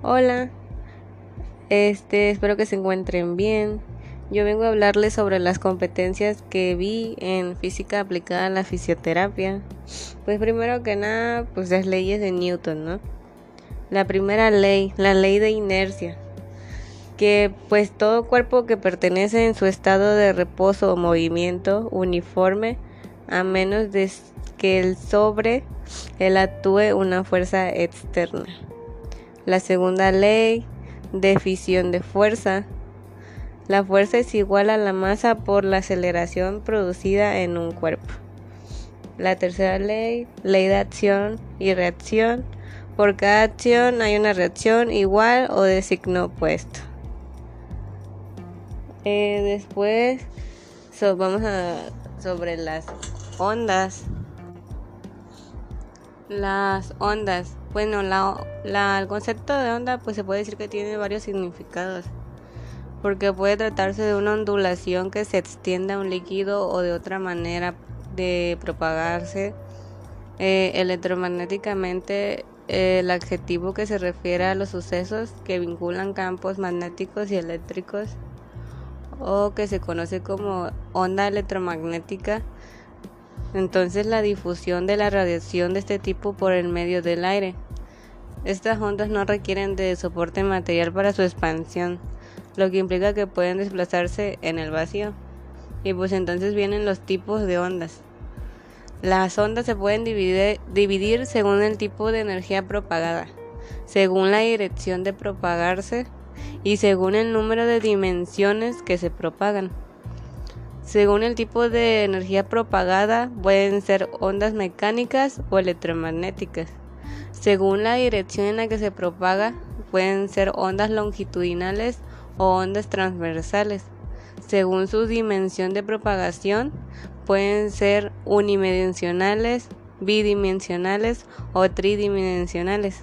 Hola, este, espero que se encuentren bien. Yo vengo a hablarles sobre las competencias que vi en física aplicada a la fisioterapia. Pues primero que nada, pues las leyes de Newton, ¿no? La primera ley, la ley de inercia, que pues todo cuerpo que pertenece en su estado de reposo o movimiento uniforme, a menos de que el sobre él actúe una fuerza externa. La segunda ley de fisión de fuerza. La fuerza es igual a la masa por la aceleración producida en un cuerpo. La tercera ley, ley de acción y reacción. Por cada acción hay una reacción igual o de signo opuesto. Eh, después vamos a sobre las ondas. Las ondas. Bueno, la, el concepto de onda pues se puede decir que tiene varios significados. Porque puede tratarse de una ondulación que se extiende a un líquido o de otra manera de propagarse eh, electromagnéticamente. el adjetivo que se refiere a los sucesos que vinculan campos magnéticos y eléctricos o que se conoce como onda electromagnética entonces la difusión de la radiación de este tipo por el medio del aire. Estas ondas no requieren de soporte material para su expansión, lo que implica que pueden desplazarse en el vacío. Y pues entonces vienen los tipos de ondas. Las ondas se pueden dividir, dividir según el tipo de energía propagada, según la dirección de propagarse y según el número de dimensiones que se propagan. Según el tipo de energía propagada, pueden ser ondas mecánicas o electromagnéticas. Según la dirección en la que se propaga, pueden ser ondas longitudinales o ondas transversales. Según su dimensión de propagación, pueden ser unidimensionales, bidimensionales o tridimensionales.